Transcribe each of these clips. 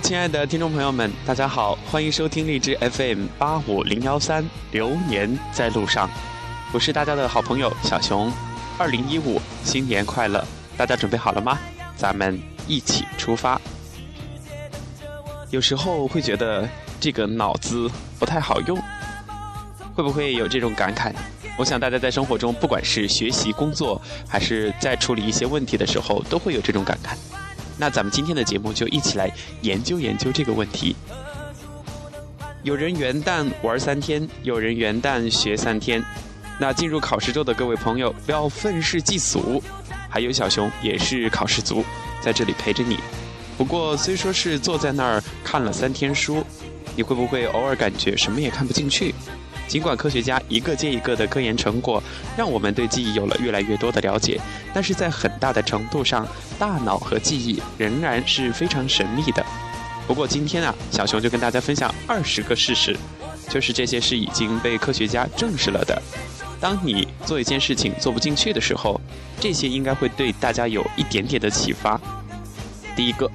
亲爱的听众朋友们，大家好，欢迎收听荔枝 FM 八五零幺三，流年在路上，我是大家的好朋友小熊。二零一五，新年快乐！大家准备好了吗？咱们一起出发。有时候会觉得这个脑子不太好用，会不会有这种感慨？我想大家在生活中，不管是学习、工作，还是在处理一些问题的时候，都会有这种感慨。那咱们今天的节目就一起来研究研究这个问题。有人元旦玩三天，有人元旦学三天。那进入考试周的各位朋友，不要愤世嫉俗。还有小熊也是考试族，在这里陪着你。不过虽说是坐在那儿看了三天书，你会不会偶尔感觉什么也看不进去？尽管科学家一个接一个的科研成果，让我们对记忆有了越来越多的了解，但是在很大的程度上，大脑和记忆仍然是非常神秘的。不过今天啊，小熊就跟大家分享二十个事实，就是这些是已经被科学家证实了的。当你做一件事情做不进去的时候，这些应该会对大家有一点点的启发。第一个，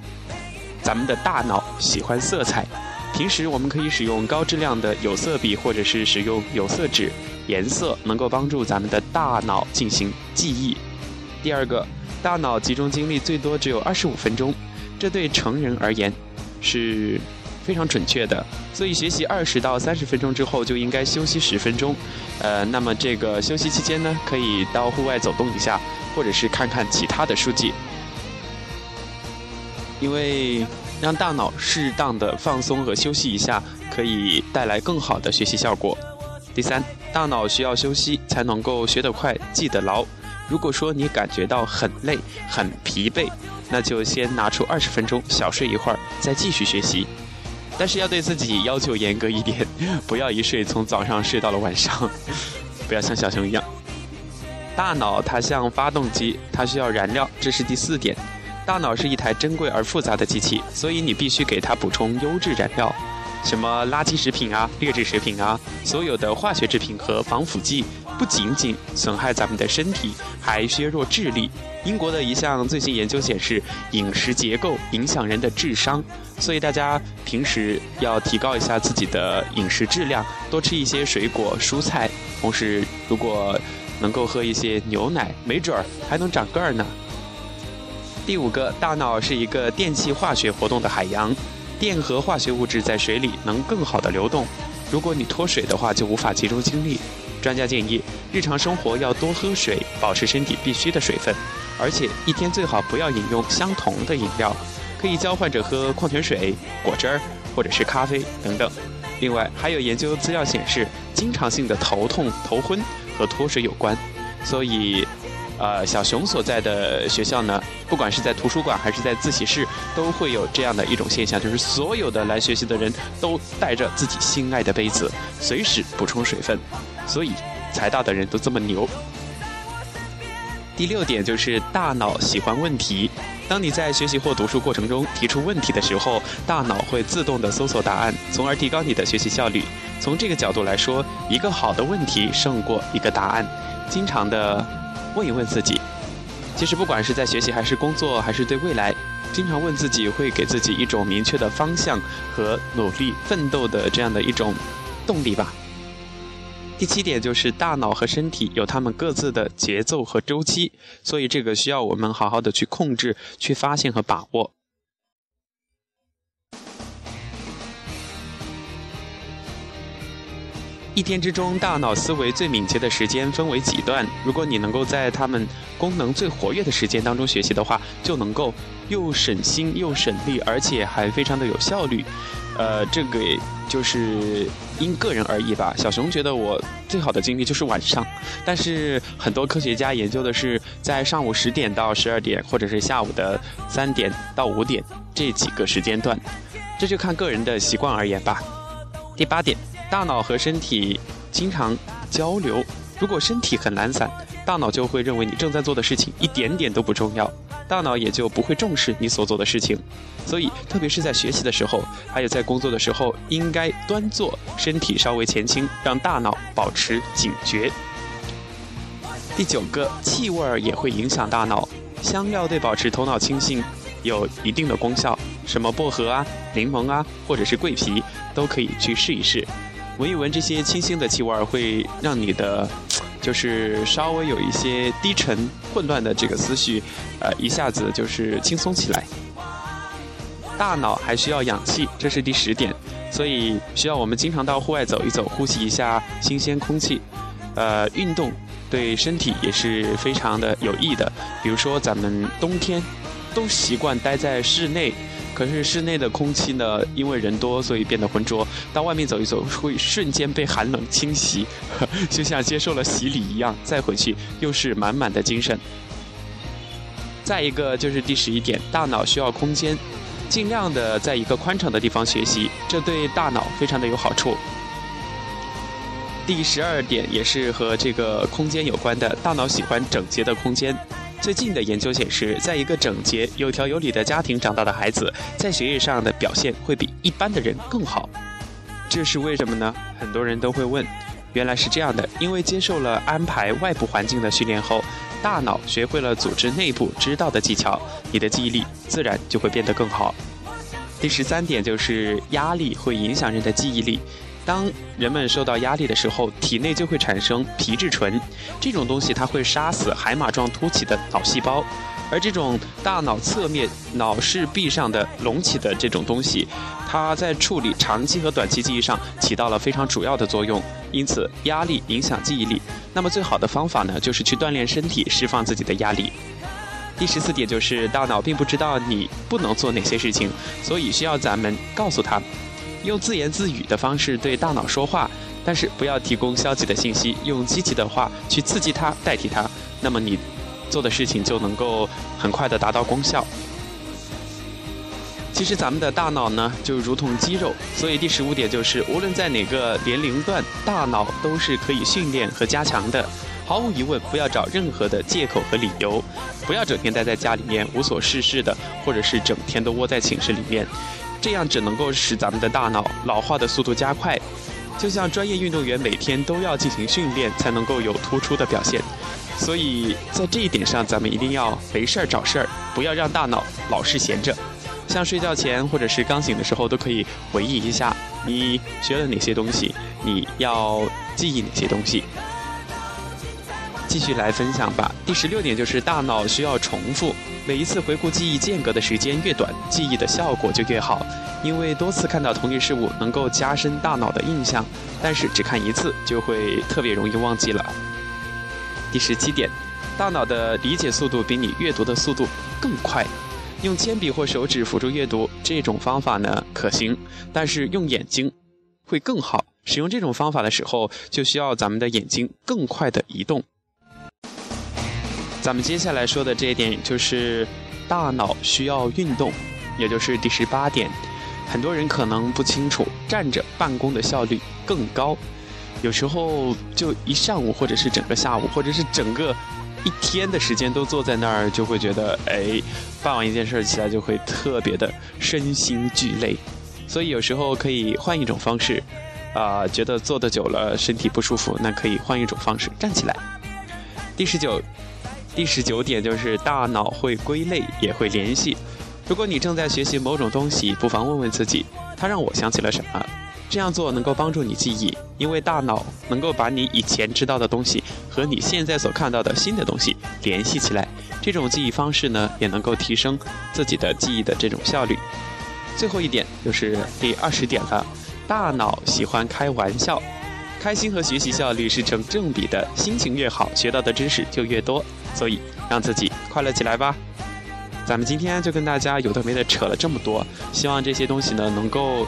咱们的大脑喜欢色彩。平时我们可以使用高质量的有色笔，或者是使用有色纸，颜色能够帮助咱们的大脑进行记忆。第二个，大脑集中精力最多只有二十五分钟，这对成人而言是非常准确的。所以学习二十到三十分钟之后就应该休息十分钟。呃，那么这个休息期间呢，可以到户外走动一下，或者是看看其他的书籍，因为。让大脑适当的放松和休息一下，可以带来更好的学习效果。第三，大脑需要休息才能够学得快、记得牢。如果说你感觉到很累、很疲惫，那就先拿出二十分钟小睡一会儿，再继续学习。但是要对自己要求严格一点，不要一睡从早上睡到了晚上，不要像小熊一样。大脑它像发动机，它需要燃料，这是第四点。大脑是一台珍贵而复杂的机器，所以你必须给它补充优质燃料，什么垃圾食品啊、劣质食品啊，所有的化学制品和防腐剂，不仅仅损害咱们的身体，还削弱智力。英国的一项最新研究显示，饮食结构影响人的智商，所以大家平时要提高一下自己的饮食质量，多吃一些水果、蔬菜，同时如果能够喝一些牛奶，没准儿还能长个儿呢。第五个，大脑是一个电气化学活动的海洋，电和化学物质在水里能更好的流动。如果你脱水的话，就无法集中精力。专家建议，日常生活要多喝水，保持身体必需的水分，而且一天最好不要饮用相同的饮料，可以交换着喝矿泉水、果汁儿或者是咖啡等等。另外，还有研究资料显示，经常性的头痛、头昏和脱水有关，所以。呃，小熊所在的学校呢，不管是在图书馆还是在自习室，都会有这样的一种现象，就是所有的来学习的人都带着自己心爱的杯子，随时补充水分，所以财大的人都这么牛。第六点就是大脑喜欢问题，当你在学习或读书过程中提出问题的时候，大脑会自动的搜索答案，从而提高你的学习效率。从这个角度来说，一个好的问题胜过一个答案。经常的。问一问自己，其实不管是在学习还是工作，还是对未来，经常问自己，会给自己一种明确的方向和努力奋斗的这样的一种动力吧。第七点就是大脑和身体有他们各自的节奏和周期，所以这个需要我们好好的去控制、去发现和把握。一天之中，大脑思维最敏捷的时间分为几段？如果你能够在它们功能最活跃的时间当中学习的话，就能够又省心又省力，而且还非常的有效率。呃，这个就是因个人而异吧。小熊觉得我最好的经历就是晚上，但是很多科学家研究的是在上午十点到十二点，或者是下午的三点到五点这几个时间段，这就看个人的习惯而言吧。第八点。大脑和身体经常交流，如果身体很懒散，大脑就会认为你正在做的事情一点点都不重要，大脑也就不会重视你所做的事情。所以，特别是在学习的时候，还有在工作的时候，应该端坐，身体稍微前倾，让大脑保持警觉。第九个，气味儿也会影响大脑，香料对保持头脑清醒有一定的功效。什么薄荷啊、柠檬啊，或者是桂皮，都可以去试一试。闻一闻这些清新的气味，会让你的，就是稍微有一些低沉、混乱的这个思绪，呃，一下子就是轻松起来。大脑还需要氧气，这是第十点，所以需要我们经常到户外走一走，呼吸一下新鲜空气。呃，运动对身体也是非常的有益的。比如说，咱们冬天都习惯待在室内，可是室内的空气呢，因为人多，所以变得浑浊。到外面走一走，会瞬间被寒冷侵袭，就像接受了洗礼一样。再回去，又是满满的精神。再一个就是第十一点，大脑需要空间。尽量的在一个宽敞的地方学习，这对大脑非常的有好处。第十二点也是和这个空间有关的，大脑喜欢整洁的空间。最近的研究显示，在一个整洁、有条有理的家庭长大的孩子，在学业上的表现会比一般的人更好。这是为什么呢？很多人都会问。原来是这样的，因为接受了安排外部环境的训练后，大脑学会了组织内部知道的技巧，你的记忆力自然就会变得更好。第十三点就是压力会影响人的记忆力，当人们受到压力的时候，体内就会产生皮质醇，这种东西它会杀死海马状突起的脑细胞。而这种大脑侧面脑室壁上的隆起的这种东西，它在处理长期和短期记忆上起到了非常主要的作用。因此，压力影响记忆力。那么，最好的方法呢，就是去锻炼身体，释放自己的压力。第十四点就是，大脑并不知道你不能做哪些事情，所以需要咱们告诉他，用自言自语的方式对大脑说话，但是不要提供消极的信息，用积极的话去刺激它，代替它。那么你。做的事情就能够很快的达到功效。其实咱们的大脑呢，就如同肌肉，所以第十五点就是，无论在哪个年龄段，大脑都是可以训练和加强的。毫无疑问，不要找任何的借口和理由，不要整天待在家里面无所事事的，或者是整天都窝在寝室里面，这样只能够使咱们的大脑老化的速度加快。就像专业运动员每天都要进行训练，才能够有突出的表现。所以在这一点上，咱们一定要没事儿找事儿，不要让大脑老是闲着。像睡觉前或者是刚醒的时候，都可以回忆一下你学了哪些东西，你要记忆哪些东西。继续来分享吧。第十六点就是大脑需要重复，每一次回顾记忆间隔的时间越短，记忆的效果就越好。因为多次看到同一事物能够加深大脑的印象，但是只看一次就会特别容易忘记了。第十七点，大脑的理解速度比你阅读的速度更快。用铅笔或手指辅助阅读这种方法呢可行，但是用眼睛会更好。使用这种方法的时候，就需要咱们的眼睛更快的移动。咱们接下来说的这一点就是大脑需要运动，也就是第十八点。很多人可能不清楚，站着办公的效率更高。有时候就一上午，或者是整个下午，或者是整个一天的时间都坐在那儿，就会觉得，哎，办完一件事起来就会特别的身心俱累。所以有时候可以换一种方式，啊，觉得坐的久了身体不舒服，那可以换一种方式站起来。第十九，第十九点就是大脑会归类，也会联系。如果你正在学习某种东西，不妨问问自己，它让我想起了什么。这样做能够帮助你记忆，因为大脑能够把你以前知道的东西和你现在所看到的新的东西联系起来。这种记忆方式呢，也能够提升自己的记忆的这种效率。最后一点就是第二十点了，大脑喜欢开玩笑，开心和学习效率是成正比的，心情越好，学到的知识就越多。所以让自己快乐起来吧。咱们今天就跟大家有的没的扯了这么多，希望这些东西呢能够。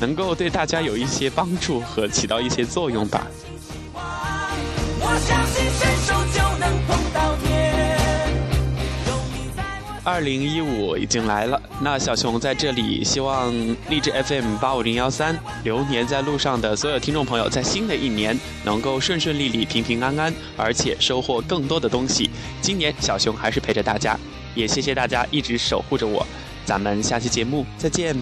能够对大家有一些帮助和起到一些作用吧我相信伸手就能碰到。二零一五已经来了，那小熊在这里希望励志 FM 八五零幺三流年在路上的所有听众朋友，在新的一年能够顺顺利利、平平安安，而且收获更多的东西。今年小熊还是陪着大家，也谢谢大家一直守护着我。咱们下期节目再见。